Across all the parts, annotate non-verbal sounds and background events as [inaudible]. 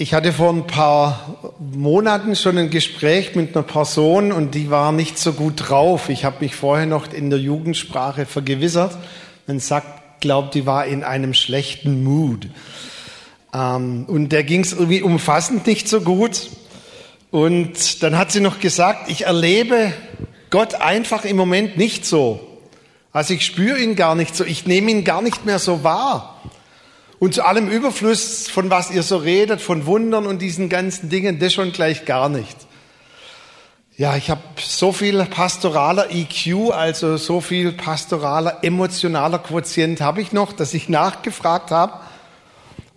Ich hatte vor ein paar Monaten schon ein Gespräch mit einer Person und die war nicht so gut drauf. Ich habe mich vorher noch in der Jugendsprache vergewissert. Man sagt, glaubt, die war in einem schlechten Mood. Ähm, und der ging es irgendwie umfassend nicht so gut. Und dann hat sie noch gesagt, ich erlebe Gott einfach im Moment nicht so. Also ich spüre ihn gar nicht so, ich nehme ihn gar nicht mehr so wahr. Und zu allem Überfluss, von was ihr so redet, von Wundern und diesen ganzen Dingen, das schon gleich gar nicht. Ja, ich habe so viel pastoraler EQ, also so viel pastoraler emotionaler Quotient habe ich noch, dass ich nachgefragt habe.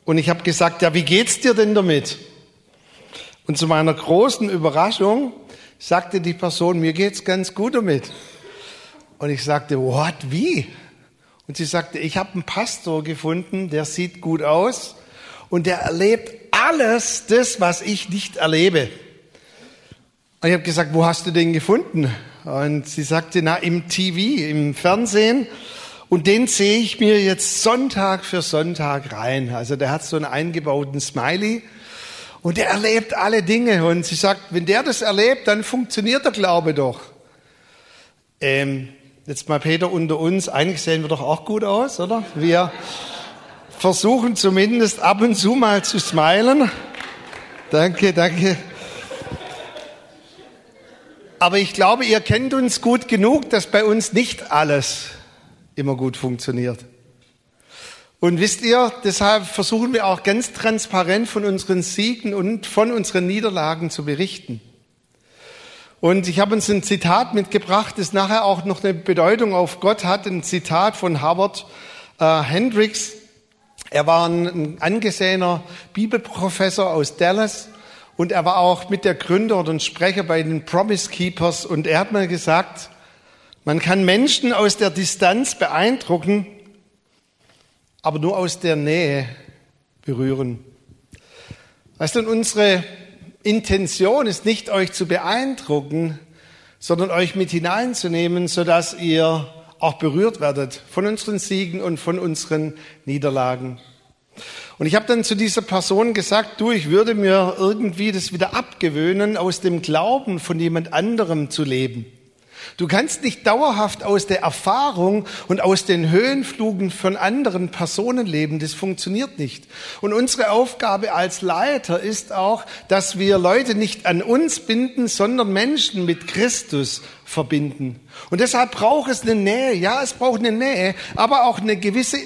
Und ich habe gesagt, ja, wie geht's dir denn damit? Und zu meiner großen Überraschung sagte die Person, mir geht's ganz gut damit. Und ich sagte, what, wie? Und sie sagte, ich habe einen Pastor gefunden, der sieht gut aus und der erlebt alles das, was ich nicht erlebe. Und ich habe gesagt, wo hast du den gefunden? Und sie sagte, na, im TV, im Fernsehen. Und den sehe ich mir jetzt Sonntag für Sonntag rein. Also der hat so einen eingebauten Smiley und der erlebt alle Dinge. Und sie sagt, wenn der das erlebt, dann funktioniert der Glaube doch. Ähm, Jetzt mal Peter unter uns, eigentlich sehen wir doch auch gut aus, oder? Wir versuchen zumindest ab und zu mal zu smilen. Danke, danke. Aber ich glaube, ihr kennt uns gut genug, dass bei uns nicht alles immer gut funktioniert. Und wisst ihr, deshalb versuchen wir auch ganz transparent von unseren Siegen und von unseren Niederlagen zu berichten. Und ich habe uns ein Zitat mitgebracht, das nachher auch noch eine Bedeutung auf Gott hat. Ein Zitat von Howard äh, Hendricks. Er war ein, ein angesehener Bibelprofessor aus Dallas und er war auch mit der Gründer und Sprecher bei den Promise Keepers. Und er hat mal gesagt, man kann Menschen aus der Distanz beeindrucken, aber nur aus der Nähe berühren. Weißt du, unsere Intention ist nicht, euch zu beeindrucken, sondern euch mit hineinzunehmen, sodass ihr auch berührt werdet von unseren Siegen und von unseren Niederlagen. Und ich habe dann zu dieser Person gesagt, du, ich würde mir irgendwie das wieder abgewöhnen, aus dem Glauben von jemand anderem zu leben. Du kannst nicht dauerhaft aus der Erfahrung und aus den Höhenflugen von anderen Personen leben. Das funktioniert nicht. Und unsere Aufgabe als Leiter ist auch, dass wir Leute nicht an uns binden, sondern Menschen mit Christus verbinden. Und deshalb braucht es eine Nähe. Ja, es braucht eine Nähe, aber auch eine gewisse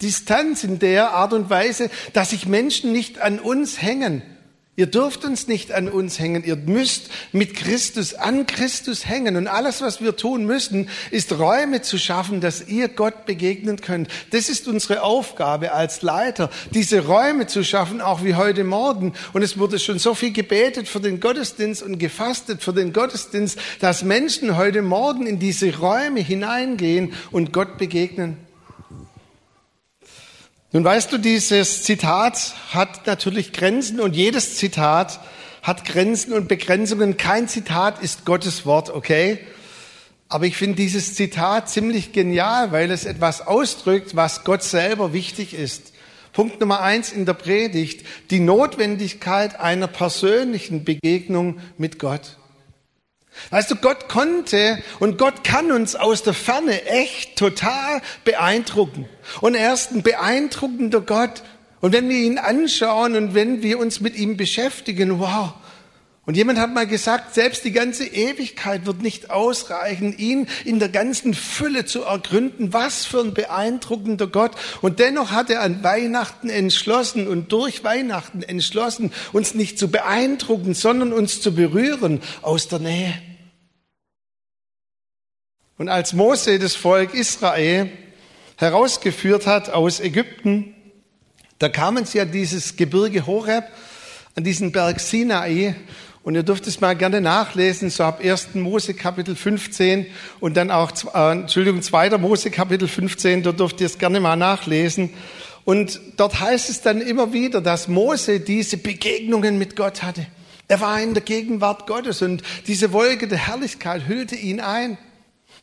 Distanz in der Art und Weise, dass sich Menschen nicht an uns hängen Ihr dürft uns nicht an uns hängen. Ihr müsst mit Christus, an Christus hängen. Und alles, was wir tun müssen, ist Räume zu schaffen, dass ihr Gott begegnen könnt. Das ist unsere Aufgabe als Leiter, diese Räume zu schaffen, auch wie heute Morgen. Und es wurde schon so viel gebetet für den Gottesdienst und gefastet für den Gottesdienst, dass Menschen heute Morgen in diese Räume hineingehen und Gott begegnen. Nun weißt du, dieses Zitat hat natürlich Grenzen und jedes Zitat hat Grenzen und Begrenzungen. Kein Zitat ist Gottes Wort, okay? Aber ich finde dieses Zitat ziemlich genial, weil es etwas ausdrückt, was Gott selber wichtig ist. Punkt Nummer eins in der Predigt, die Notwendigkeit einer persönlichen Begegnung mit Gott. Weißt du, Gott konnte und Gott kann uns aus der Ferne echt total beeindrucken. Und er ist ein beeindruckender Gott. Und wenn wir ihn anschauen und wenn wir uns mit ihm beschäftigen, wow. Und jemand hat mal gesagt, selbst die ganze Ewigkeit wird nicht ausreichen, ihn in der ganzen Fülle zu ergründen. Was für ein beeindruckender Gott. Und dennoch hat er an Weihnachten entschlossen und durch Weihnachten entschlossen, uns nicht zu beeindrucken, sondern uns zu berühren aus der Nähe. Und als Mose das Volk Israel herausgeführt hat aus Ägypten, da kamen sie an dieses Gebirge Horeb, an diesen Berg Sinai. Und ihr dürft es mal gerne nachlesen, so ab 1. Mose Kapitel 15 und dann auch, äh, Entschuldigung, 2. Mose Kapitel 15, da dürft ihr es gerne mal nachlesen. Und dort heißt es dann immer wieder, dass Mose diese Begegnungen mit Gott hatte. Er war in der Gegenwart Gottes und diese Wolke der Herrlichkeit hüllte ihn ein.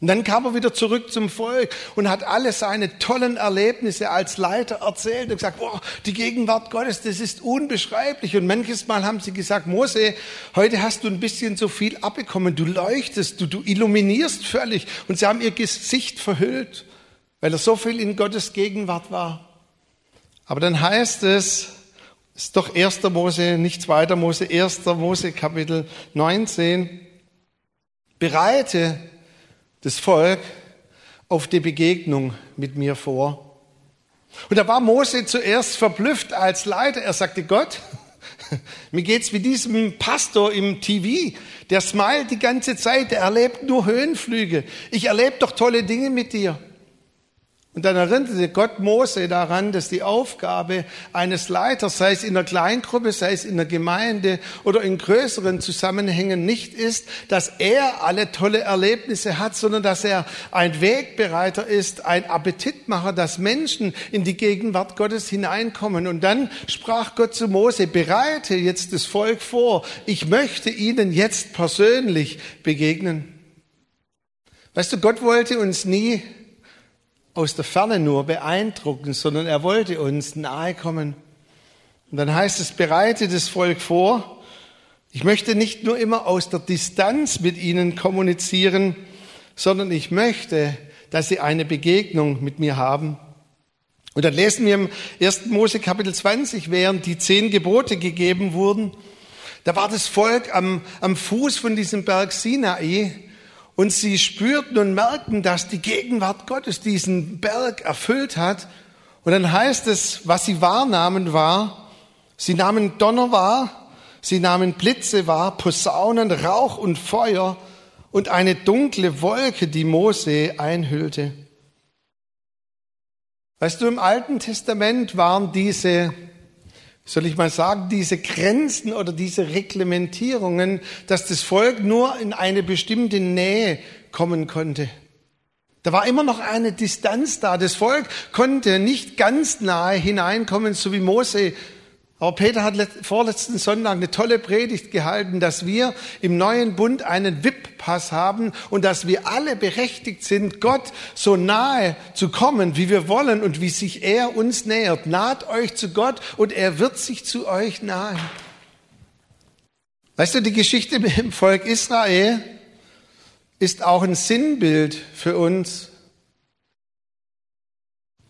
Und dann kam er wieder zurück zum Volk und hat alle seine tollen Erlebnisse als Leiter erzählt und gesagt, boah, die Gegenwart Gottes, das ist unbeschreiblich. Und manches Mal haben sie gesagt, Mose, heute hast du ein bisschen zu viel abbekommen, du leuchtest, du, du illuminierst völlig. Und sie haben ihr Gesicht verhüllt, weil er so viel in Gottes Gegenwart war. Aber dann heißt es, ist doch 1. Mose, nicht 2. Mose, 1. Mose Kapitel 19, bereite das Volk auf die Begegnung mit mir vor. Und da war Mose zuerst verblüfft als Leiter. Er sagte, Gott, [laughs] mir geht's wie diesem Pastor im TV. Der smilet die ganze Zeit, der erlebt nur Höhenflüge. Ich erlebe doch tolle Dinge mit dir. Und dann erinnerte Gott Mose daran, dass die Aufgabe eines Leiters, sei es in der Kleingruppe, sei es in der Gemeinde oder in größeren Zusammenhängen, nicht ist, dass er alle tolle Erlebnisse hat, sondern dass er ein Wegbereiter ist, ein Appetitmacher, dass Menschen in die Gegenwart Gottes hineinkommen. Und dann sprach Gott zu Mose, bereite jetzt das Volk vor. Ich möchte ihnen jetzt persönlich begegnen. Weißt du, Gott wollte uns nie aus der Ferne nur beeindrucken, sondern er wollte uns nahe kommen. Und dann heißt es, bereite das Volk vor. Ich möchte nicht nur immer aus der Distanz mit ihnen kommunizieren, sondern ich möchte, dass sie eine Begegnung mit mir haben. Und dann lesen wir im 1. Mose Kapitel 20, während die zehn Gebote gegeben wurden, da war das Volk am, am Fuß von diesem Berg Sinai und sie spürten und merkten, dass die Gegenwart Gottes diesen Berg erfüllt hat. Und dann heißt es, was sie wahrnahmen war, sie nahmen Donner wahr, sie nahmen Blitze wahr, Posaunen, Rauch und Feuer und eine dunkle Wolke, die Mose einhüllte. Weißt du, im Alten Testament waren diese soll ich mal sagen, diese Grenzen oder diese Reglementierungen, dass das Volk nur in eine bestimmte Nähe kommen konnte. Da war immer noch eine Distanz da. Das Volk konnte nicht ganz nahe hineinkommen, so wie Mose aber Peter hat vorletzten Sonntag eine tolle Predigt gehalten, dass wir im neuen Bund einen VIP-Pass haben und dass wir alle berechtigt sind, Gott so nahe zu kommen, wie wir wollen und wie sich er uns nähert. Naht euch zu Gott und er wird sich zu euch nahen. Weißt du, die Geschichte mit dem Volk Israel ist auch ein Sinnbild für uns.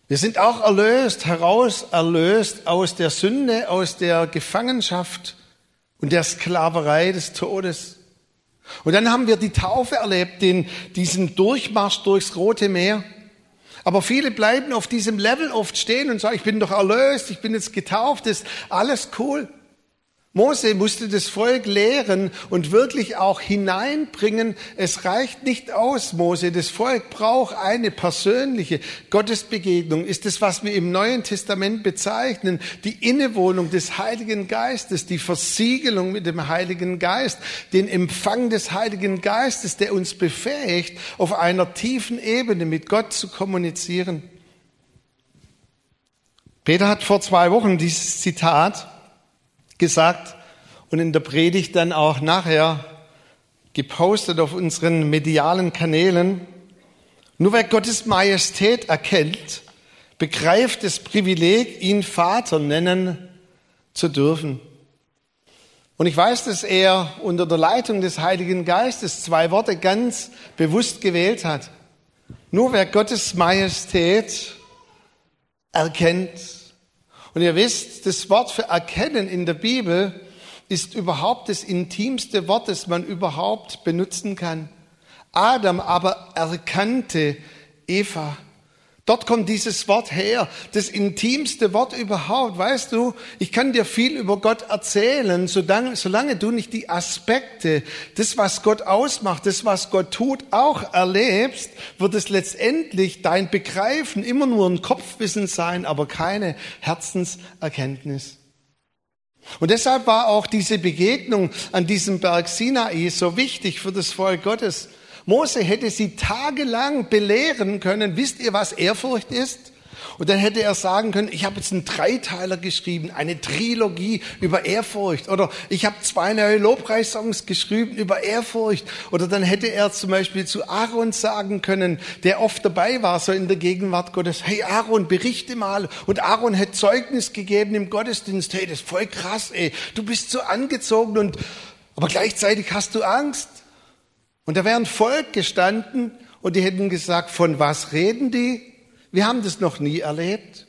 Wir sind auch erlöst, heraus erlöst aus der Sünde, aus der Gefangenschaft und der Sklaverei des Todes. Und dann haben wir die Taufe erlebt, den, diesen Durchmarsch durchs Rote Meer. Aber viele bleiben auf diesem Level oft stehen und sagen, ich bin doch erlöst, ich bin jetzt getauft, ist alles cool. Mose musste das Volk lehren und wirklich auch hineinbringen. Es reicht nicht aus, Mose. Das Volk braucht eine persönliche Gottesbegegnung. Ist das, was wir im Neuen Testament bezeichnen? Die Innewohnung des Heiligen Geistes, die Versiegelung mit dem Heiligen Geist, den Empfang des Heiligen Geistes, der uns befähigt, auf einer tiefen Ebene mit Gott zu kommunizieren. Peter hat vor zwei Wochen dieses Zitat gesagt und in der Predigt dann auch nachher gepostet auf unseren medialen Kanälen. Nur wer Gottes Majestät erkennt, begreift das Privileg, ihn Vater nennen zu dürfen. Und ich weiß, dass er unter der Leitung des Heiligen Geistes zwei Worte ganz bewusst gewählt hat. Nur wer Gottes Majestät erkennt, und ihr wisst, das Wort für erkennen in der Bibel ist überhaupt das intimste Wort, das man überhaupt benutzen kann. Adam aber erkannte Eva. Dort kommt dieses Wort her, das intimste Wort überhaupt. Weißt du, ich kann dir viel über Gott erzählen, solange, du nicht die Aspekte, das, was Gott ausmacht, das, was Gott tut, auch erlebst, wird es letztendlich dein Begreifen immer nur ein Kopfwissen sein, aber keine Herzenserkenntnis. Und deshalb war auch diese Begegnung an diesem Berg Sinai so wichtig für das Volk Gottes. Mose hätte sie tagelang belehren können. Wisst ihr, was Ehrfurcht ist? Und dann hätte er sagen können, ich habe jetzt einen Dreiteiler geschrieben, eine Trilogie über Ehrfurcht. Oder ich habe zwei neue Lobpreissongs geschrieben über Ehrfurcht. Oder dann hätte er zum Beispiel zu Aaron sagen können, der oft dabei war, so in der Gegenwart Gottes, hey Aaron, berichte mal. Und Aaron hätte Zeugnis gegeben im Gottesdienst, hey, das ist voll krass, ey, du bist so angezogen und, aber gleichzeitig hast du Angst. Und da wäre ein Volk gestanden und die hätten gesagt, von was reden die? Wir haben das noch nie erlebt.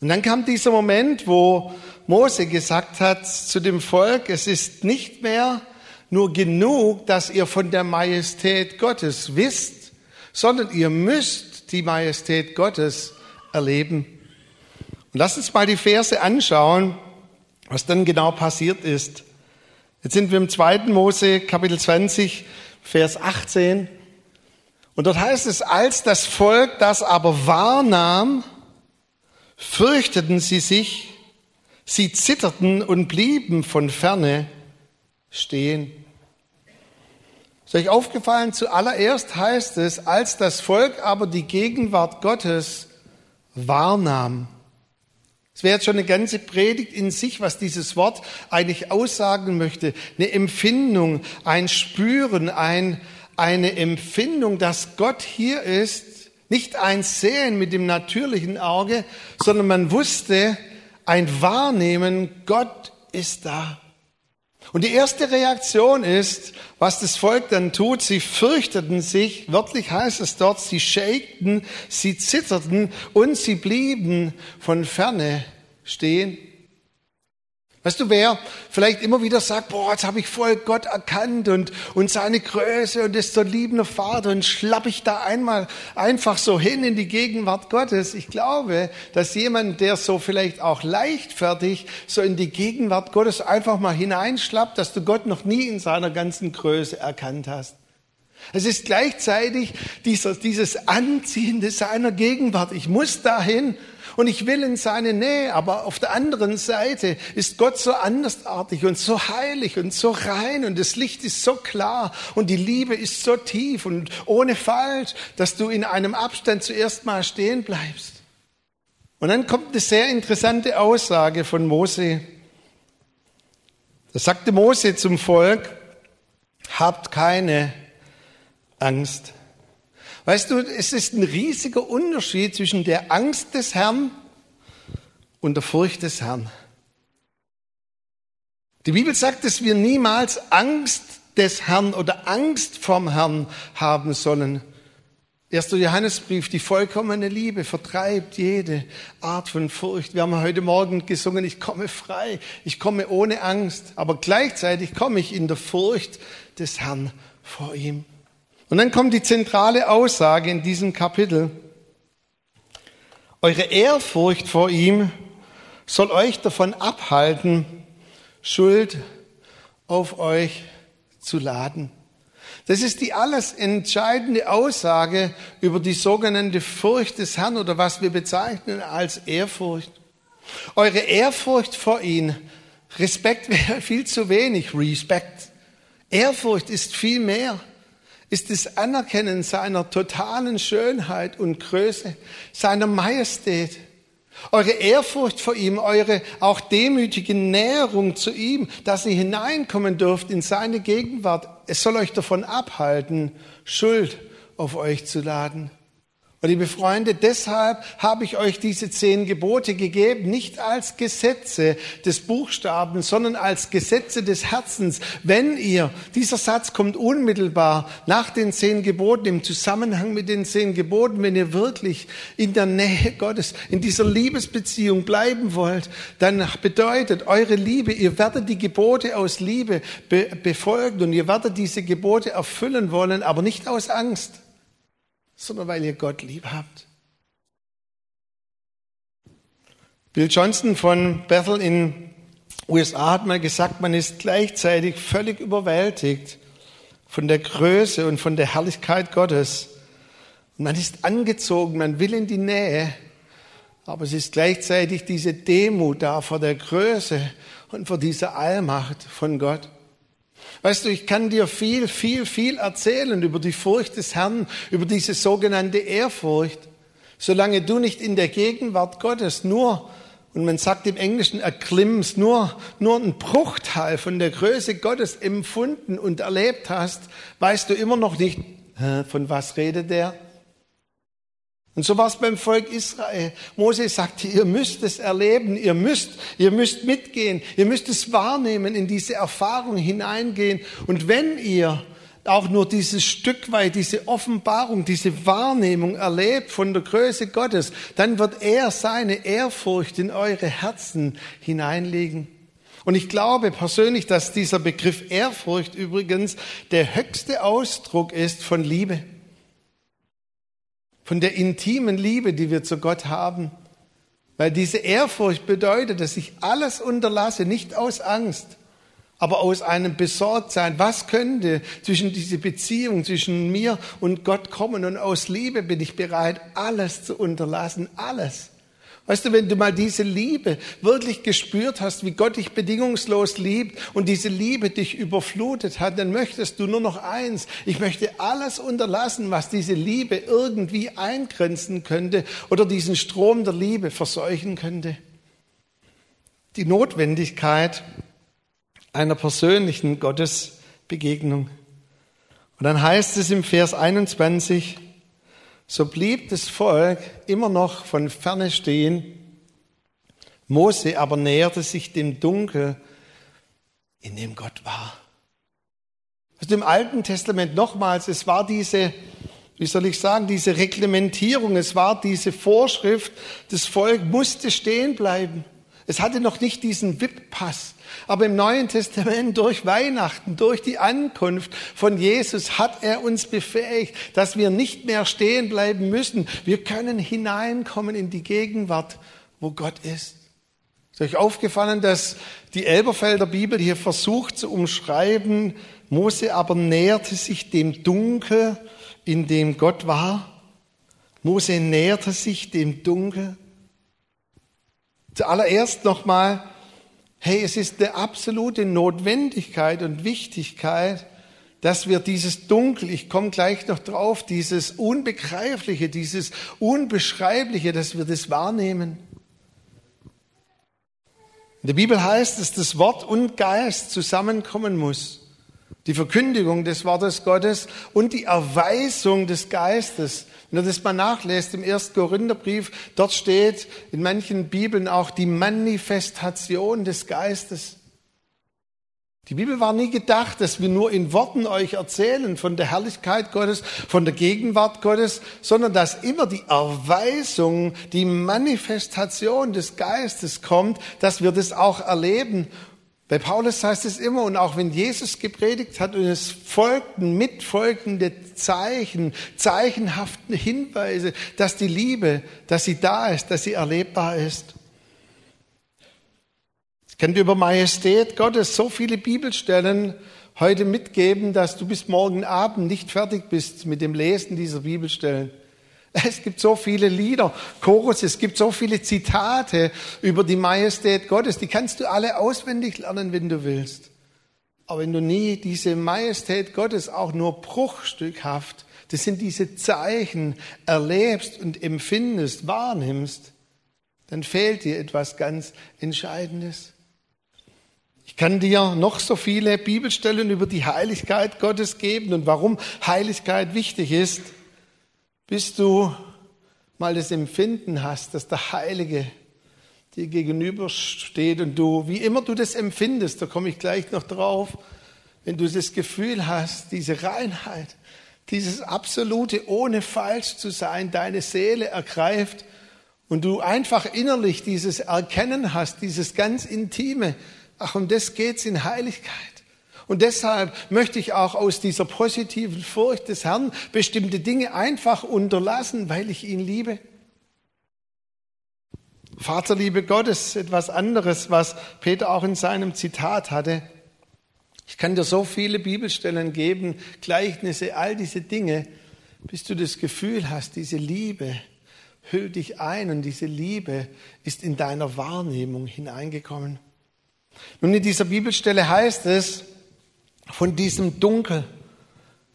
Und dann kam dieser Moment, wo Mose gesagt hat zu dem Volk, es ist nicht mehr nur genug, dass ihr von der Majestät Gottes wisst, sondern ihr müsst die Majestät Gottes erleben. Und lasst uns mal die Verse anschauen, was dann genau passiert ist. Jetzt sind wir im zweiten Mose, Kapitel 20, Vers 18. Und dort heißt es, als das Volk das aber wahrnahm, fürchteten sie sich, sie zitterten und blieben von ferne stehen. Ist euch aufgefallen, zuallererst heißt es, als das Volk aber die Gegenwart Gottes wahrnahm. Es wäre jetzt schon eine ganze Predigt in sich, was dieses Wort eigentlich aussagen möchte. Eine Empfindung, ein Spüren, ein, eine Empfindung, dass Gott hier ist, nicht ein Sehen mit dem natürlichen Auge, sondern man wusste, ein Wahrnehmen, Gott ist da. Und die erste Reaktion ist, was das Volk dann tut, sie fürchteten sich, wörtlich heißt es dort, sie shakten, sie zitterten und sie blieben von ferne stehen. Weißt du, wer vielleicht immer wieder sagt, boah, jetzt habe ich voll Gott erkannt und, und seine Größe und ist so liebender Vater und schlapp ich da einmal einfach so hin in die Gegenwart Gottes. Ich glaube, dass jemand, der so vielleicht auch leichtfertig so in die Gegenwart Gottes einfach mal hineinschlappt, dass du Gott noch nie in seiner ganzen Größe erkannt hast. Es ist gleichzeitig dieser, dieses Anziehende seiner Gegenwart. Ich muss dahin und ich will in seine Nähe, aber auf der anderen Seite ist Gott so andersartig und so heilig und so rein und das Licht ist so klar und die Liebe ist so tief und ohne Falsch, dass du in einem Abstand zuerst mal stehen bleibst. Und dann kommt eine sehr interessante Aussage von Mose. Da sagte Mose zum Volk, habt keine Angst. Weißt du, es ist ein riesiger Unterschied zwischen der Angst des Herrn und der Furcht des Herrn. Die Bibel sagt, dass wir niemals Angst des Herrn oder Angst vom Herrn haben sollen. Erster Johannesbrief, die vollkommene Liebe vertreibt jede Art von Furcht. Wir haben heute Morgen gesungen, ich komme frei, ich komme ohne Angst, aber gleichzeitig komme ich in der Furcht des Herrn vor ihm. Und dann kommt die zentrale Aussage in diesem Kapitel. Eure Ehrfurcht vor ihm soll euch davon abhalten, Schuld auf euch zu laden. Das ist die alles entscheidende Aussage über die sogenannte Furcht des Herrn oder was wir bezeichnen als Ehrfurcht. Eure Ehrfurcht vor ihm, Respekt [laughs] wäre viel zu wenig, Respekt. Ehrfurcht ist viel mehr ist das Anerkennen seiner totalen Schönheit und Größe, seiner Majestät. Eure Ehrfurcht vor ihm, eure auch demütige Näherung zu ihm, dass ihr hineinkommen dürft in seine Gegenwart. Es soll euch davon abhalten, Schuld auf euch zu laden. Und liebe Freunde, deshalb habe ich euch diese zehn Gebote gegeben, nicht als Gesetze des Buchstaben, sondern als Gesetze des Herzens. Wenn ihr, dieser Satz kommt unmittelbar nach den zehn Geboten, im Zusammenhang mit den zehn Geboten, wenn ihr wirklich in der Nähe Gottes, in dieser Liebesbeziehung bleiben wollt, dann bedeutet eure Liebe, ihr werdet die Gebote aus Liebe be befolgen und ihr werdet diese Gebote erfüllen wollen, aber nicht aus Angst sondern weil ihr Gott lieb habt. Bill Johnson von Bethel in USA hat mal gesagt, man ist gleichzeitig völlig überwältigt von der Größe und von der Herrlichkeit Gottes. Man ist angezogen, man will in die Nähe, aber es ist gleichzeitig diese Demut da vor der Größe und vor dieser Allmacht von Gott. Weißt du, ich kann dir viel, viel, viel erzählen über die Furcht des Herrn, über diese sogenannte Ehrfurcht. solange du nicht in der Gegenwart Gottes nur, und man sagt im Englischen erklimmst, nur, nur einen Bruchteil von der Größe Gottes empfunden und erlebt hast, weißt du immer noch nicht, von was redet der? Und so war es beim Volk Israel. Mose sagte, ihr müsst es erleben, ihr müsst, ihr müsst mitgehen, ihr müsst es wahrnehmen, in diese Erfahrung hineingehen. Und wenn ihr auch nur dieses Stück weit, diese Offenbarung, diese Wahrnehmung erlebt von der Größe Gottes, dann wird er seine Ehrfurcht in eure Herzen hineinlegen. Und ich glaube persönlich, dass dieser Begriff Ehrfurcht übrigens der höchste Ausdruck ist von Liebe von der intimen Liebe, die wir zu Gott haben. Weil diese Ehrfurcht bedeutet, dass ich alles unterlasse, nicht aus Angst, aber aus einem Besorgtsein. Was könnte zwischen diese Beziehung zwischen mir und Gott kommen? Und aus Liebe bin ich bereit, alles zu unterlassen, alles. Weißt du, wenn du mal diese Liebe wirklich gespürt hast, wie Gott dich bedingungslos liebt und diese Liebe dich überflutet hat, dann möchtest du nur noch eins. Ich möchte alles unterlassen, was diese Liebe irgendwie eingrenzen könnte oder diesen Strom der Liebe verseuchen könnte. Die Notwendigkeit einer persönlichen Gottesbegegnung. Und dann heißt es im Vers 21, so blieb das Volk immer noch von ferne stehen. Mose aber näherte sich dem Dunkel, in dem Gott war. Aus dem Alten Testament nochmals, es war diese, wie soll ich sagen, diese Reglementierung, es war diese Vorschrift, das Volk musste stehen bleiben. Es hatte noch nicht diesen WIP-Pass. Aber im Neuen Testament durch Weihnachten, durch die Ankunft von Jesus hat er uns befähigt, dass wir nicht mehr stehen bleiben müssen. Wir können hineinkommen in die Gegenwart, wo Gott ist. Ist euch aufgefallen, dass die Elberfelder Bibel hier versucht zu umschreiben, Mose aber näherte sich dem Dunkel, in dem Gott war. Mose näherte sich dem Dunkel. Zuallererst nochmal, hey, es ist eine absolute Notwendigkeit und Wichtigkeit, dass wir dieses Dunkel, ich komme gleich noch drauf, dieses Unbegreifliche, dieses Unbeschreibliche, dass wir das wahrnehmen. In der Bibel heißt es, dass Wort und Geist zusammenkommen muss. Die Verkündigung des Wortes Gottes und die Erweisung des Geistes. Wenn ihr das mal nachlässt im ersten Korintherbrief, dort steht in manchen Bibeln auch die Manifestation des Geistes. Die Bibel war nie gedacht, dass wir nur in Worten euch erzählen von der Herrlichkeit Gottes, von der Gegenwart Gottes, sondern dass immer die Erweisung, die Manifestation des Geistes kommt, dass wir das auch erleben bei Paulus heißt es immer, und auch wenn Jesus gepredigt hat und es folgten mitfolgende Zeichen, zeichenhaften Hinweise, dass die Liebe, dass sie da ist, dass sie erlebbar ist. Ich dir über Majestät Gottes so viele Bibelstellen heute mitgeben, dass du bis morgen Abend nicht fertig bist mit dem Lesen dieser Bibelstellen. [laughs] Es gibt so viele Lieder, Chorus, es gibt so viele Zitate über die Majestät Gottes, die kannst du alle auswendig lernen, wenn du willst. Aber wenn du nie diese Majestät Gottes auch nur bruchstückhaft, das sind diese Zeichen, erlebst und empfindest, wahrnimmst, dann fehlt dir etwas ganz Entscheidendes. Ich kann dir noch so viele Bibelstellen über die Heiligkeit Gottes geben und warum Heiligkeit wichtig ist bis du mal das Empfinden hast, dass der Heilige dir gegenübersteht und du, wie immer du das empfindest, da komme ich gleich noch drauf, wenn du das Gefühl hast, diese Reinheit, dieses absolute, ohne falsch zu sein, deine Seele ergreift und du einfach innerlich dieses Erkennen hast, dieses ganz Intime, ach, um das geht's in Heiligkeit. Und deshalb möchte ich auch aus dieser positiven Furcht des Herrn bestimmte Dinge einfach unterlassen, weil ich ihn liebe. Vaterliebe Gottes, etwas anderes, was Peter auch in seinem Zitat hatte. Ich kann dir so viele Bibelstellen geben, Gleichnisse, all diese Dinge, bis du das Gefühl hast, diese Liebe hüllt dich ein und diese Liebe ist in deiner Wahrnehmung hineingekommen. Nun, in dieser Bibelstelle heißt es, von diesem Dunkel,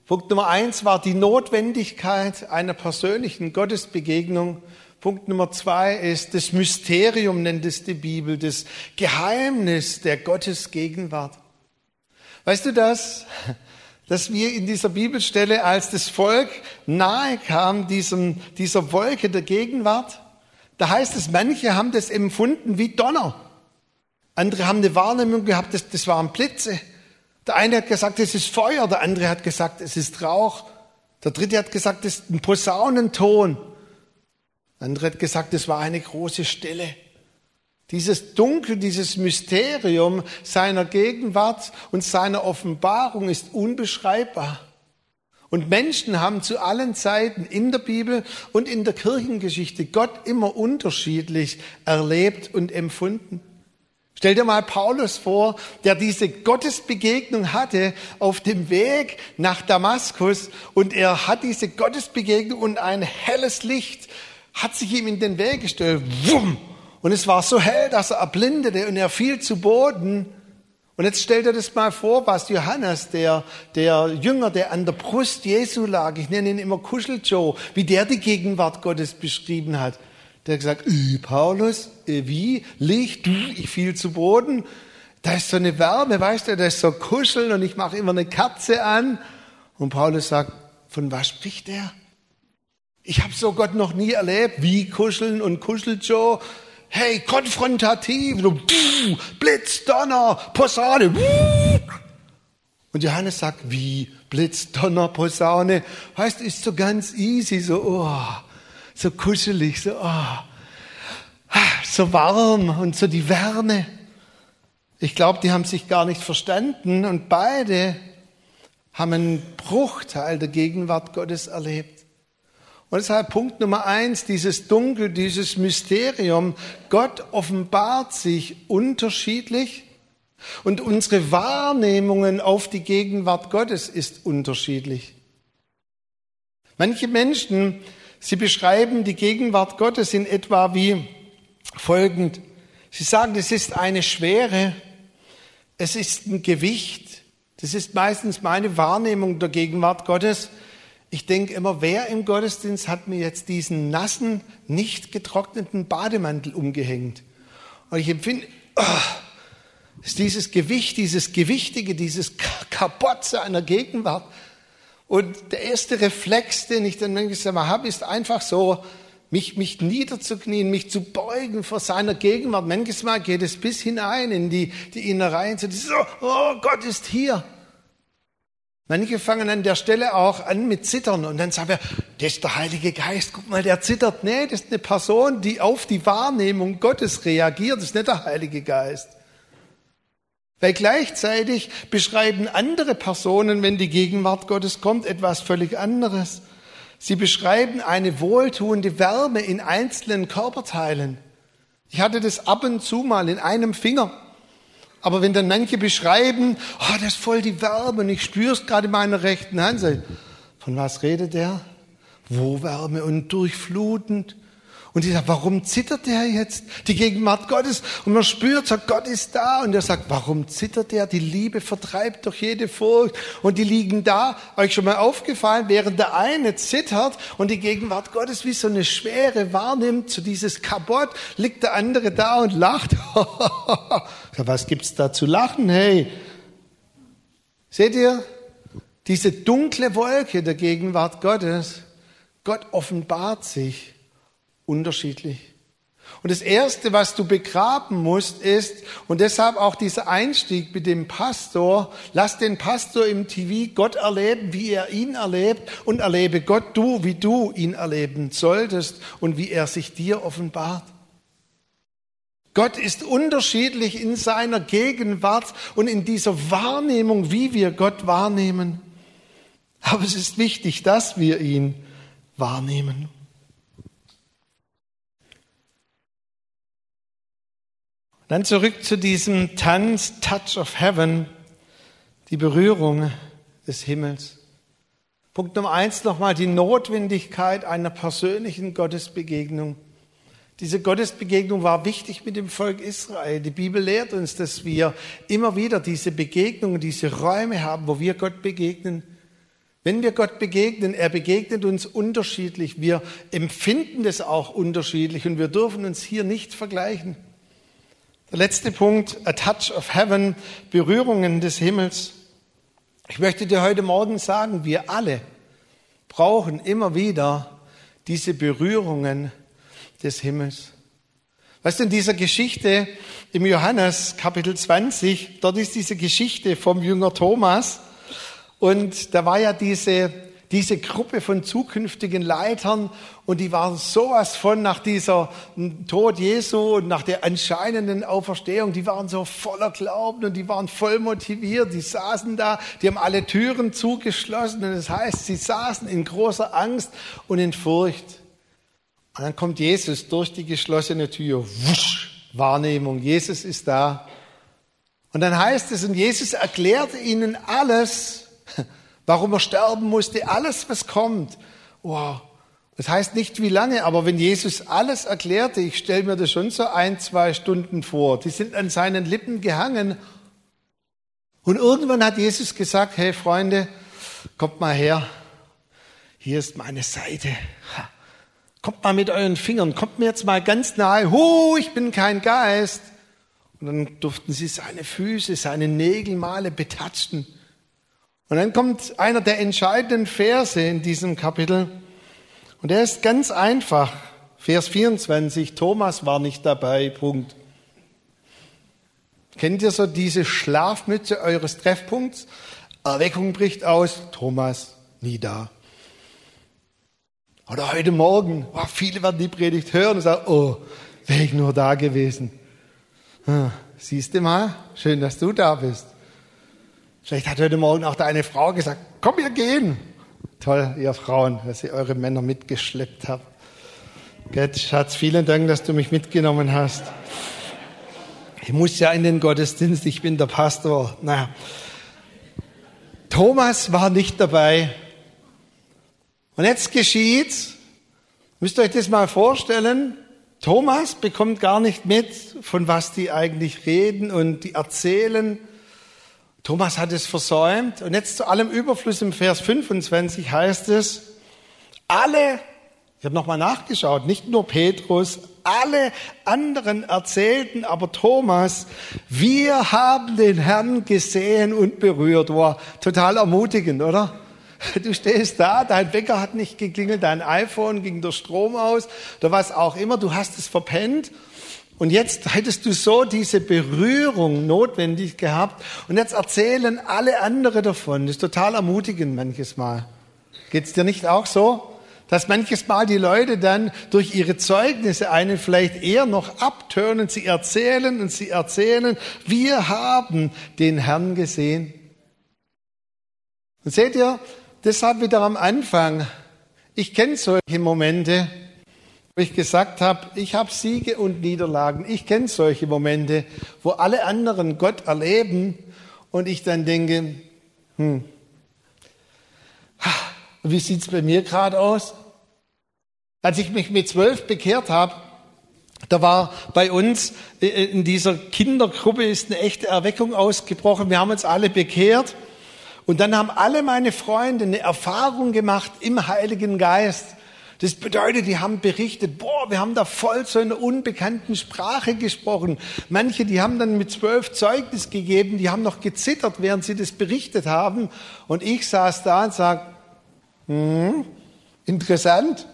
Punkt Nummer eins war die Notwendigkeit einer persönlichen Gottesbegegnung. Punkt Nummer zwei ist das Mysterium, nennt es die Bibel, das Geheimnis der Gottesgegenwart. Weißt du das? Dass wir in dieser Bibelstelle, als das Volk nahe kam, diesem, dieser Wolke der Gegenwart, da heißt es, manche haben das empfunden wie Donner. Andere haben eine Wahrnehmung gehabt, das, das waren Blitze. Der eine hat gesagt, es ist Feuer, der andere hat gesagt, es ist Rauch. Der dritte hat gesagt, es ist ein Posaunenton. Der andere hat gesagt, es war eine große Stille. Dieses Dunkel, dieses Mysterium seiner Gegenwart und seiner Offenbarung ist unbeschreibbar. Und Menschen haben zu allen Zeiten in der Bibel und in der Kirchengeschichte Gott immer unterschiedlich erlebt und empfunden. Stell dir mal Paulus vor, der diese Gottesbegegnung hatte auf dem Weg nach Damaskus und er hat diese Gottesbegegnung und ein helles Licht hat sich ihm in den Weg gestellt. Wumm! Und es war so hell, dass er erblindete und er fiel zu Boden. Und jetzt stell dir das mal vor, was Johannes, der, der Jünger, der an der Brust Jesu lag, ich nenne ihn immer Kuscheljoe, wie der die Gegenwart Gottes beschrieben hat. Der hat gesagt, äh, Paulus, äh, wie? Licht, ich fiel zu Boden. Da ist so eine Wärme, weißt du, da ist so Kuscheln und ich mache immer eine Kerze an. Und Paulus sagt, von was spricht er? Ich habe so Gott noch nie erlebt. Wie kuscheln und kuschelt Joe? Hey, konfrontativ, so, Blitz, Donner, Posaune. Und Johannes sagt, wie Blitz, Donner, Posaune. Heißt, ist so ganz easy, so, oh so kuschelig, so, oh, so warm und so die Wärme. Ich glaube, die haben sich gar nicht verstanden und beide haben einen Bruchteil der Gegenwart Gottes erlebt. Und deshalb Punkt Nummer eins, dieses Dunkel, dieses Mysterium. Gott offenbart sich unterschiedlich und unsere Wahrnehmungen auf die Gegenwart Gottes ist unterschiedlich. Manche Menschen Sie beschreiben die Gegenwart Gottes in etwa wie folgend. Sie sagen, es ist eine Schwere, es ist ein Gewicht. Das ist meistens meine Wahrnehmung der Gegenwart Gottes. Ich denke immer, wer im Gottesdienst hat mir jetzt diesen nassen, nicht getrockneten Bademantel umgehängt? Und ich empfinde, oh, ist dieses Gewicht, dieses Gewichtige, dieses Kapotze einer Gegenwart, und der erste Reflex, den ich dann manchmal habe, ist einfach so, mich, mich niederzuknien, mich zu beugen vor seiner Gegenwart. Manchmal geht es bis hinein in die, die Innereien, so, oh, Gott ist hier. Manche fangen an der Stelle auch an mit Zittern und dann sagen wir, das ist der Heilige Geist, guck mal, der zittert. Nee, das ist eine Person, die auf die Wahrnehmung Gottes reagiert, das ist nicht der Heilige Geist. Weil gleichzeitig beschreiben andere Personen, wenn die Gegenwart Gottes kommt, etwas völlig anderes. Sie beschreiben eine wohltuende Wärme in einzelnen Körperteilen. Ich hatte das ab und zu mal in einem Finger. Aber wenn dann manche beschreiben, oh, das ist voll die Wärme und ich spüre es gerade in meiner rechten Hand, von was redet der? Wo Wärme und durchflutend? Und ich sage, warum zittert der jetzt? Die Gegenwart Gottes. Und man spürt, sagt, Gott ist da. Und er sagt, warum zittert der? Die Liebe vertreibt doch jede Furcht. Und die liegen da. Euch schon mal aufgefallen, während der eine zittert und die Gegenwart Gottes wie so eine Schwere wahrnimmt, so dieses Kabott, liegt der andere da und lacht. [laughs] Was gibt's da zu lachen? Hey. Seht ihr? Diese dunkle Wolke der Gegenwart Gottes. Gott offenbart sich unterschiedlich. Und das Erste, was du begraben musst, ist, und deshalb auch dieser Einstieg mit dem Pastor, lass den Pastor im TV Gott erleben, wie er ihn erlebt, und erlebe Gott du, wie du ihn erleben solltest und wie er sich dir offenbart. Gott ist unterschiedlich in seiner Gegenwart und in dieser Wahrnehmung, wie wir Gott wahrnehmen. Aber es ist wichtig, dass wir ihn wahrnehmen. Dann zurück zu diesem Tanz, Touch of Heaven, die Berührung des Himmels. Punkt Nummer eins nochmal die Notwendigkeit einer persönlichen Gottesbegegnung. Diese Gottesbegegnung war wichtig mit dem Volk Israel. Die Bibel lehrt uns, dass wir immer wieder diese Begegnungen, diese Räume haben, wo wir Gott begegnen. Wenn wir Gott begegnen, er begegnet uns unterschiedlich. Wir empfinden das auch unterschiedlich und wir dürfen uns hier nicht vergleichen. Der letzte Punkt, a touch of heaven, Berührungen des Himmels. Ich möchte dir heute Morgen sagen, wir alle brauchen immer wieder diese Berührungen des Himmels. Weißt du, in dieser Geschichte im Johannes Kapitel 20, dort ist diese Geschichte vom Jünger Thomas, und da war ja diese, diese Gruppe von zukünftigen Leitern. Und die waren sowas von nach dieser Tod Jesu und nach der anscheinenden Auferstehung, die waren so voller Glauben und die waren voll motiviert, die saßen da, die haben alle Türen zugeschlossen. Und das heißt, sie saßen in großer Angst und in Furcht. Und dann kommt Jesus durch die geschlossene Tür, wusch, Wahrnehmung, Jesus ist da. Und dann heißt es, und Jesus erklärt ihnen alles, warum er sterben musste, alles, was kommt. Wow. Das heißt nicht wie lange, aber wenn Jesus alles erklärte, ich stelle mir das schon so ein, zwei Stunden vor, die sind an seinen Lippen gehangen. Und irgendwann hat Jesus gesagt, hey Freunde, kommt mal her, hier ist meine Seite. Kommt mal mit euren Fingern, kommt mir jetzt mal ganz nahe. Hu, ich bin kein Geist. Und dann durften sie seine Füße, seine Nägelmale betatschen. Und dann kommt einer der entscheidenden Verse in diesem Kapitel. Und er ist ganz einfach. Vers 24, Thomas war nicht dabei, Punkt. Kennt ihr so diese Schlafmütze eures Treffpunkts? Erweckung bricht aus, Thomas nie da. Oder heute Morgen, oh, viele werden die Predigt hören und sagen, oh, wäre ich nur da gewesen. Ah, siehst du mal, schön, dass du da bist. Vielleicht hat heute Morgen auch da eine Frau gesagt, komm, wir gehen. Toll, ihr Frauen, dass ihr eure Männer mitgeschleppt habt. Gott, Schatz, vielen Dank, dass du mich mitgenommen hast. Ich muss ja in den Gottesdienst, ich bin der Pastor. Naja. Thomas war nicht dabei. Und jetzt geschieht's. Müsst ihr euch das mal vorstellen. Thomas bekommt gar nicht mit, von was die eigentlich reden und die erzählen. Thomas hat es versäumt. Und jetzt zu allem Überfluss im Vers 25 heißt es, alle, ich habe nochmal nachgeschaut, nicht nur Petrus, alle anderen erzählten, aber Thomas, wir haben den Herrn gesehen und berührt. War total ermutigend, oder? Du stehst da, dein Wecker hat nicht geklingelt, dein iPhone ging der Strom aus oder was auch immer, du hast es verpennt und jetzt hättest du so diese Berührung notwendig gehabt und jetzt erzählen alle andere davon. Das ist total ermutigend manches Mal. Geht's dir nicht auch so? Dass manches Mal die Leute dann durch ihre Zeugnisse einen vielleicht eher noch abtönen. Sie erzählen und sie erzählen, wir haben den Herrn gesehen. Und seht ihr, deshalb wieder am Anfang, ich kenne solche Momente, wo ich gesagt habe, ich habe Siege und Niederlagen. Ich kenne solche Momente, wo alle anderen Gott erleben und ich dann denke, hm, [sighs] wie sieht's bei mir gerade aus? Als ich mich mit zwölf bekehrt habe, da war bei uns äh, in dieser Kindergruppe ist eine echte Erweckung ausgebrochen. Wir haben uns alle bekehrt und dann haben alle meine Freunde eine Erfahrung gemacht im Heiligen Geist. Das bedeutet, die haben berichtet, boah, wir haben da voll so einer unbekannten Sprache gesprochen. Manche, die haben dann mit zwölf Zeugnis gegeben, die haben noch gezittert, während sie das berichtet haben. Und ich saß da und sag, hm, interessant.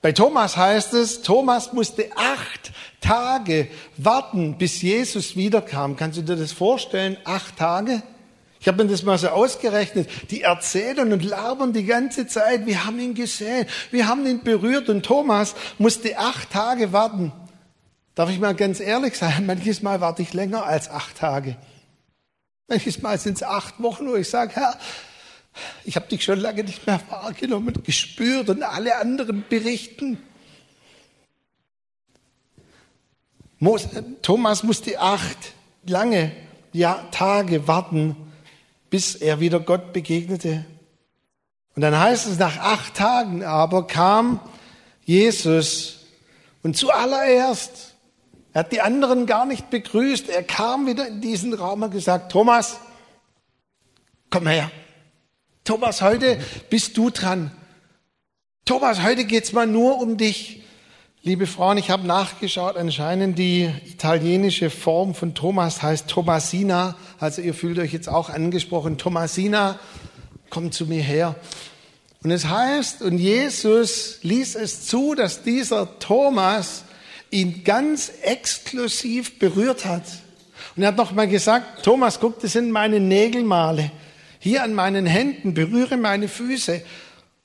Bei Thomas heißt es, Thomas musste acht Tage warten, bis Jesus wiederkam. Kannst du dir das vorstellen? Acht Tage? Ich habe mir das mal so ausgerechnet. Die erzählen und labern die ganze Zeit. Wir haben ihn gesehen, wir haben ihn berührt und Thomas musste acht Tage warten. Darf ich mal ganz ehrlich sein? Manches Mal warte ich länger als acht Tage. Manches Mal sind es acht Wochen, wo ich sage, Herr, ich habe dich schon lange nicht mehr wahrgenommen, gespürt und alle anderen berichten. Thomas musste acht lange ja, Tage warten, bis er wieder Gott begegnete. Und dann heißt es, nach acht Tagen aber kam Jesus und zuallererst, er hat die anderen gar nicht begrüßt, er kam wieder in diesen Raum und gesagt, Thomas, komm her. Thomas, heute bist du dran. Thomas, heute geht's mal nur um dich. Liebe Frauen, ich habe nachgeschaut, anscheinend die italienische Form von Thomas heißt Thomasina. Also ihr fühlt euch jetzt auch angesprochen. Thomasina, komm zu mir her. Und es heißt, und Jesus ließ es zu, dass dieser Thomas ihn ganz exklusiv berührt hat. Und er hat nochmal gesagt, Thomas, guck, das sind meine Nägelmale hier an meinen Händen, berühre meine Füße.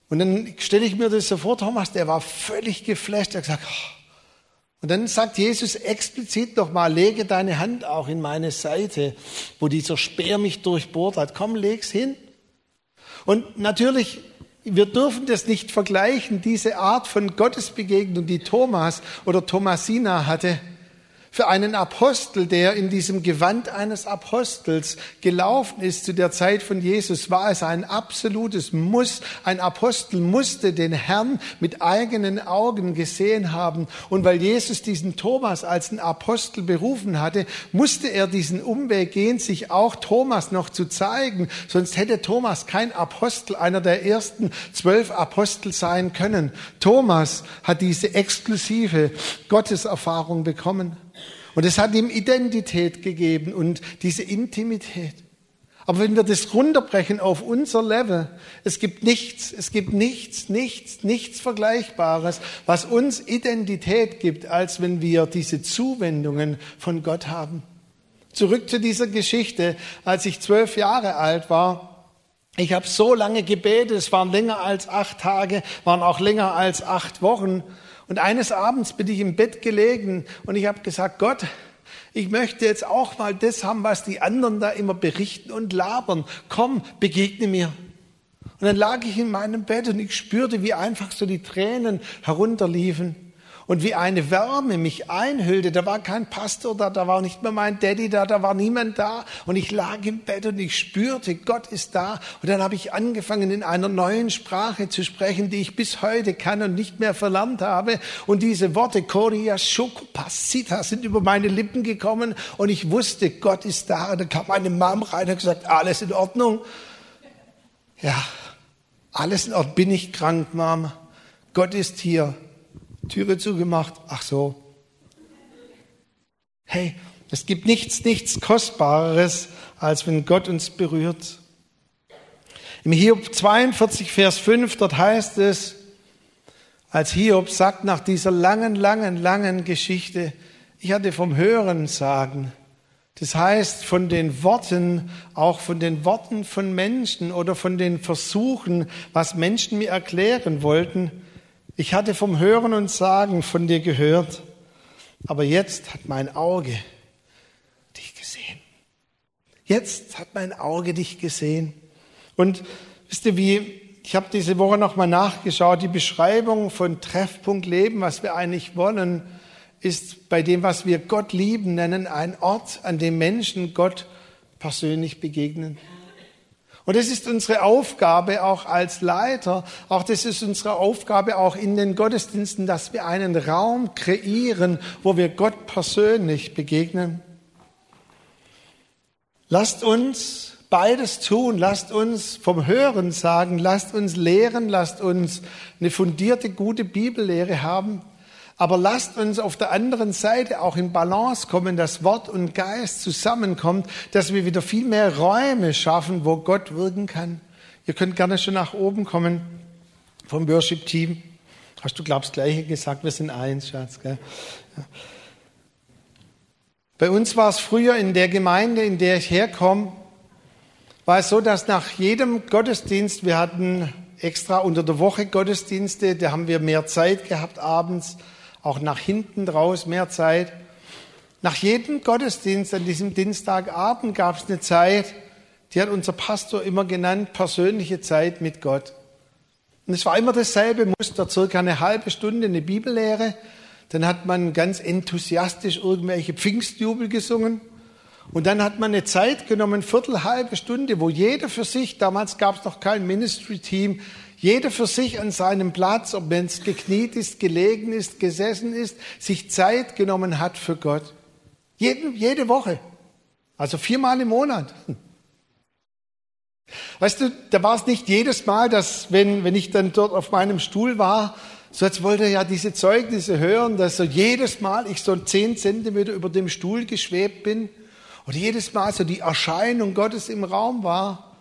Und dann stelle ich mir das so vor, Thomas, der war völlig geflasht. Er hat gesagt, oh. und dann sagt Jesus explizit nochmal, lege deine Hand auch in meine Seite, wo dieser Speer mich durchbohrt hat. Komm, leg's hin. Und natürlich, wir dürfen das nicht vergleichen, diese Art von Gottesbegegnung, die Thomas oder Thomasina hatte, für einen Apostel, der in diesem Gewand eines Apostels gelaufen ist zu der Zeit von Jesus, war es ein absolutes Muss. Ein Apostel musste den Herrn mit eigenen Augen gesehen haben. Und weil Jesus diesen Thomas als einen Apostel berufen hatte, musste er diesen Umweg gehen, sich auch Thomas noch zu zeigen. Sonst hätte Thomas kein Apostel, einer der ersten zwölf Apostel sein können. Thomas hat diese exklusive Gotteserfahrung bekommen. Und es hat ihm Identität gegeben und diese Intimität. Aber wenn wir das runterbrechen auf unser Level, es gibt nichts, es gibt nichts, nichts, nichts Vergleichbares, was uns Identität gibt, als wenn wir diese Zuwendungen von Gott haben. Zurück zu dieser Geschichte, als ich zwölf Jahre alt war. Ich habe so lange gebetet, es waren länger als acht Tage, waren auch länger als acht Wochen. Und eines Abends bin ich im Bett gelegen und ich habe gesagt, Gott, ich möchte jetzt auch mal das haben, was die anderen da immer berichten und labern. Komm, begegne mir. Und dann lag ich in meinem Bett und ich spürte, wie einfach so die Tränen herunterliefen und wie eine Wärme mich einhüllte. Da war kein Pastor da, da war nicht mehr mein Daddy da, da war niemand da. Und ich lag im Bett und ich spürte, Gott ist da. Und dann habe ich angefangen, in einer neuen Sprache zu sprechen, die ich bis heute kann und nicht mehr verlernt habe. Und diese Worte, Korea Shokopasita, sind über meine Lippen gekommen. Und ich wusste, Gott ist da. Und dann kam meine Mom rein und hat gesagt, alles in Ordnung. Ja, alles in Ordnung. Bin ich krank, Mom? Gott ist hier. Türe zugemacht. Ach so. Hey, es gibt nichts, nichts Kostbareres, als wenn Gott uns berührt. Im Hiob 42, Vers 5, dort heißt es, als Hiob sagt nach dieser langen, langen, langen Geschichte, ich hatte vom Hören sagen, das heißt von den Worten, auch von den Worten von Menschen oder von den Versuchen, was Menschen mir erklären wollten, ich hatte vom Hören und Sagen von dir gehört, aber jetzt hat mein Auge dich gesehen. Jetzt hat mein Auge dich gesehen. Und wisst ihr wie, ich habe diese Woche nochmal nachgeschaut, die Beschreibung von Treffpunkt Leben, was wir eigentlich wollen, ist bei dem, was wir Gott lieben nennen, ein Ort, an dem Menschen Gott persönlich begegnen. Und das ist unsere Aufgabe auch als Leiter, auch das ist unsere Aufgabe auch in den Gottesdiensten, dass wir einen Raum kreieren, wo wir Gott persönlich begegnen. Lasst uns beides tun. Lasst uns vom Hören sagen, lasst uns lehren, lasst uns eine fundierte, gute Bibellehre haben. Aber lasst uns auf der anderen Seite auch in Balance kommen, dass Wort und Geist zusammenkommt, dass wir wieder viel mehr Räume schaffen, wo Gott wirken kann. Ihr könnt gerne schon nach oben kommen vom Worship-Team. Hast du, glaubst, gleiche gesagt, wir sind eins, Schatz. Gell? Bei uns war es früher in der Gemeinde, in der ich herkomme, war es so, dass nach jedem Gottesdienst, wir hatten extra unter der Woche Gottesdienste, da haben wir mehr Zeit gehabt abends, auch nach hinten draus mehr Zeit. Nach jedem Gottesdienst an diesem Dienstagabend gab es eine Zeit, die hat unser Pastor immer genannt, persönliche Zeit mit Gott. Und es war immer dasselbe Muster, circa eine halbe Stunde eine Bibellehre. Dann hat man ganz enthusiastisch irgendwelche Pfingstjubel gesungen. Und dann hat man eine Zeit genommen, viertel, halbe Stunde, wo jeder für sich, damals gab es noch kein Ministry-Team, jeder für sich an seinem Platz, ob man es gekniet ist, gelegen ist, gesessen ist, sich Zeit genommen hat für Gott. Jede, jede Woche. Also viermal im Monat. [laughs] Weißt du, da war es nicht jedes Mal, dass wenn, wenn ich dann dort auf meinem Stuhl war, so als wollte er ja diese Zeugnisse hören, dass so jedes Mal ich so zehn Zentimeter über dem Stuhl geschwebt bin und jedes Mal so die Erscheinung Gottes im Raum war.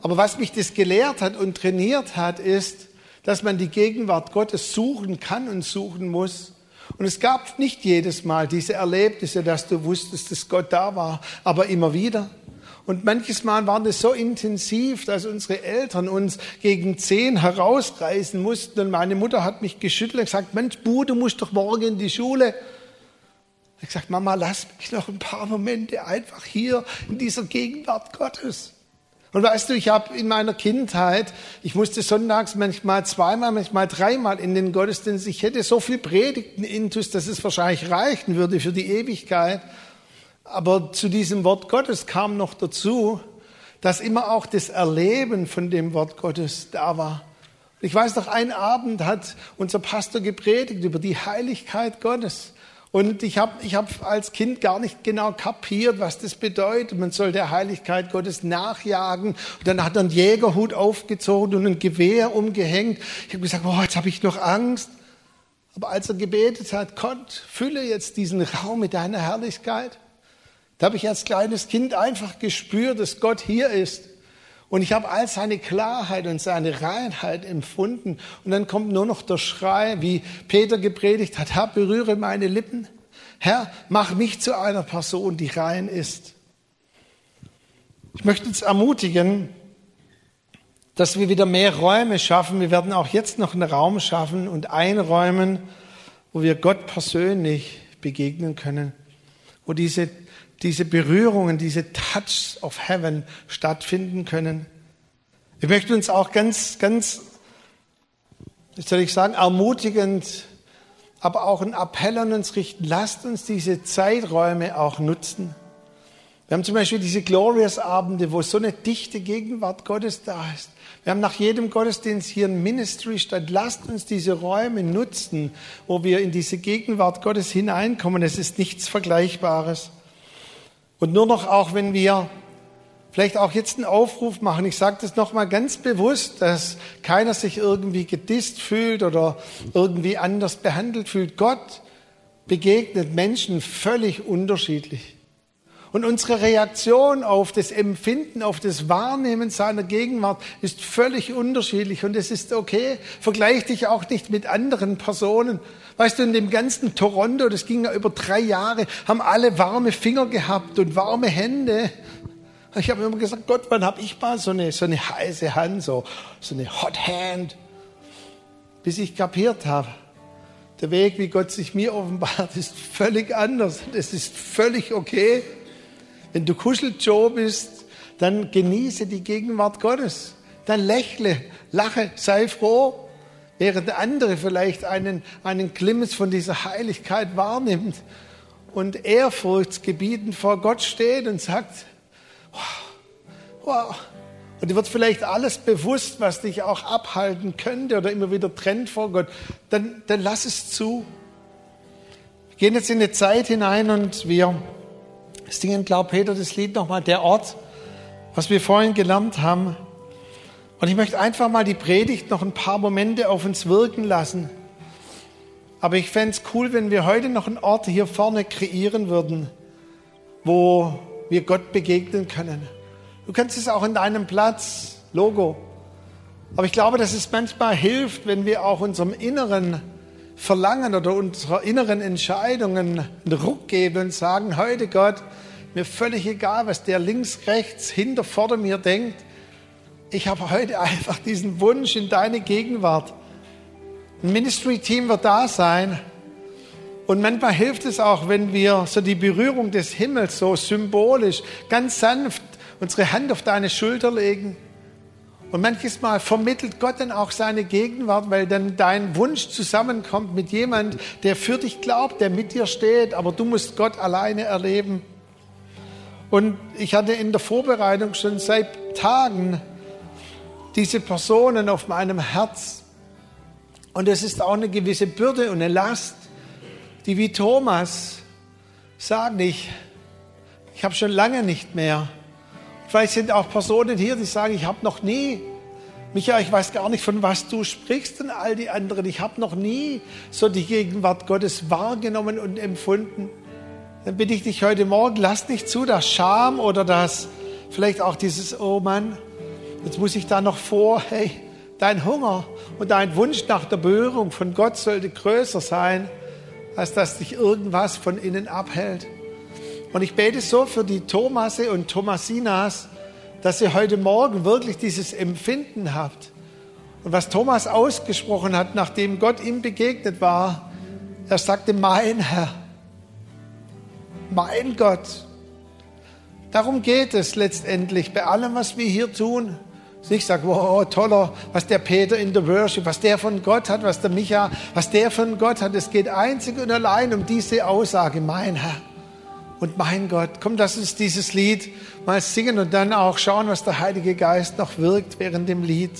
Aber was mich das gelehrt hat und trainiert hat, ist, dass man die Gegenwart Gottes suchen kann und suchen muss. Und es gab nicht jedes Mal diese Erlebnisse, dass du wusstest, dass Gott da war, aber immer wieder. Und manches Mal waren das so intensiv, dass unsere Eltern uns gegen zehn herausreißen mussten. Und meine Mutter hat mich geschüttelt und gesagt, Mensch, Bu, du musst doch morgen in die Schule. Ich habe gesagt, Mama, lass mich noch ein paar Momente einfach hier in dieser Gegenwart Gottes. Und weißt du, ich habe in meiner Kindheit, ich musste sonntags manchmal zweimal, manchmal dreimal in den Gottesdienst. Ich hätte so viel Predigten intus, dass es wahrscheinlich reichen würde für die Ewigkeit. Aber zu diesem Wort Gottes kam noch dazu, dass immer auch das Erleben von dem Wort Gottes da war. Ich weiß noch, einen Abend hat unser Pastor gepredigt über die Heiligkeit Gottes. Und ich habe ich hab als Kind gar nicht genau kapiert, was das bedeutet. Man soll der Heiligkeit Gottes nachjagen. Und dann hat er einen Jägerhut aufgezogen und ein Gewehr umgehängt. Ich habe gesagt, oh, jetzt habe ich noch Angst. Aber als er gebetet hat, Gott, fülle jetzt diesen Raum mit deiner Herrlichkeit, da habe ich als kleines Kind einfach gespürt, dass Gott hier ist. Und ich habe all seine Klarheit und seine Reinheit empfunden. Und dann kommt nur noch der Schrei, wie Peter gepredigt hat, Herr, berühre meine Lippen. Herr, mach mich zu einer Person, die rein ist. Ich möchte uns ermutigen, dass wir wieder mehr Räume schaffen. Wir werden auch jetzt noch einen Raum schaffen und einräumen, wo wir Gott persönlich begegnen können, wo diese diese Berührungen, diese Touch of Heaven stattfinden können. Ich möchte uns auch ganz, ganz, wie soll ich sagen, ermutigend, aber auch ein Appell an uns richten. Lasst uns diese Zeiträume auch nutzen. Wir haben zum Beispiel diese Glorious-Abende, wo so eine dichte Gegenwart Gottes da ist. Wir haben nach jedem Gottesdienst hier ein Ministry statt. Lasst uns diese Räume nutzen, wo wir in diese Gegenwart Gottes hineinkommen. Es ist nichts Vergleichbares. Und nur noch auch, wenn wir vielleicht auch jetzt einen Aufruf machen, ich sage das nochmal ganz bewusst, dass keiner sich irgendwie gedisst fühlt oder irgendwie anders behandelt fühlt. Gott begegnet Menschen völlig unterschiedlich. Und unsere Reaktion auf das Empfinden, auf das Wahrnehmen seiner Gegenwart ist völlig unterschiedlich. Und es ist okay. Vergleich dich auch nicht mit anderen Personen. Weißt du, in dem ganzen Toronto, das ging ja über drei Jahre, haben alle warme Finger gehabt und warme Hände. Ich habe immer gesagt, Gott, wann habe ich mal so eine, so eine heiße Hand, so, so eine Hot Hand? Bis ich kapiert habe, der Weg, wie Gott sich mir offenbart, ist völlig anders. Es ist völlig okay. Wenn du Kuschel-Joe bist, dann genieße die Gegenwart Gottes. Dann lächle, lache, sei froh. Während der andere vielleicht einen, einen Glimmes von dieser Heiligkeit wahrnimmt und ehrfurchtsgebietend vor Gott steht und sagt, wow, wow. Und dir wird vielleicht alles bewusst, was dich auch abhalten könnte oder immer wieder trennt vor Gott. Dann, dann lass es zu. Wir gehen jetzt in eine Zeit hinein und wir singen, glaub Peter, das Lied nochmal, der Ort, was wir vorhin gelernt haben. Und ich möchte einfach mal die Predigt noch ein paar Momente auf uns wirken lassen. Aber ich fände es cool, wenn wir heute noch einen Ort hier vorne kreieren würden, wo wir Gott begegnen können. Du kannst es auch in deinem Platz, Logo. Aber ich glaube, dass es manchmal hilft, wenn wir auch unserem inneren Verlangen oder unserer inneren Entscheidungen einen Ruck geben und sagen, heute Gott, mir völlig egal, was der links, rechts, hinter, vorder mir denkt. Ich habe heute einfach diesen Wunsch in deine Gegenwart. Ein Ministry-Team wird da sein. Und manchmal hilft es auch, wenn wir so die Berührung des Himmels so symbolisch, ganz sanft unsere Hand auf deine Schulter legen und manches Mal vermittelt Gott dann auch seine Gegenwart, weil dann dein Wunsch zusammenkommt mit jemand, der für dich glaubt, der mit dir steht, aber du musst Gott alleine erleben. Und ich hatte in der Vorbereitung schon seit Tagen diese Personen auf meinem Herz. Und es ist auch eine gewisse Bürde und eine Last, die wie Thomas sagen, ich, ich habe schon lange nicht mehr Vielleicht sind auch Personen hier, die sagen, ich habe noch nie, Micha, ich weiß gar nicht, von was du sprichst und all die anderen. Ich habe noch nie so die Gegenwart Gottes wahrgenommen und empfunden. Dann bitte ich dich heute Morgen, lass nicht zu, dass Scham oder das, vielleicht auch dieses, oh Mann, jetzt muss ich da noch vor, hey, dein Hunger und dein Wunsch nach der Berührung von Gott sollte größer sein, als dass dich irgendwas von innen abhält. Und ich bete so für die Thomasse und Thomasinas, dass ihr heute Morgen wirklich dieses Empfinden habt. Und was Thomas ausgesprochen hat, nachdem Gott ihm begegnet war, er sagte, mein Herr, mein Gott. Darum geht es letztendlich bei allem, was wir hier tun. Ich sage, wow, toller, was der Peter in der Worship, was der von Gott hat, was der Micha, was der von Gott hat. Es geht einzig und allein um diese Aussage, mein Herr und mein Gott. Komm, lass uns dieses Lied mal singen und dann auch schauen, was der Heilige Geist noch wirkt während dem Lied.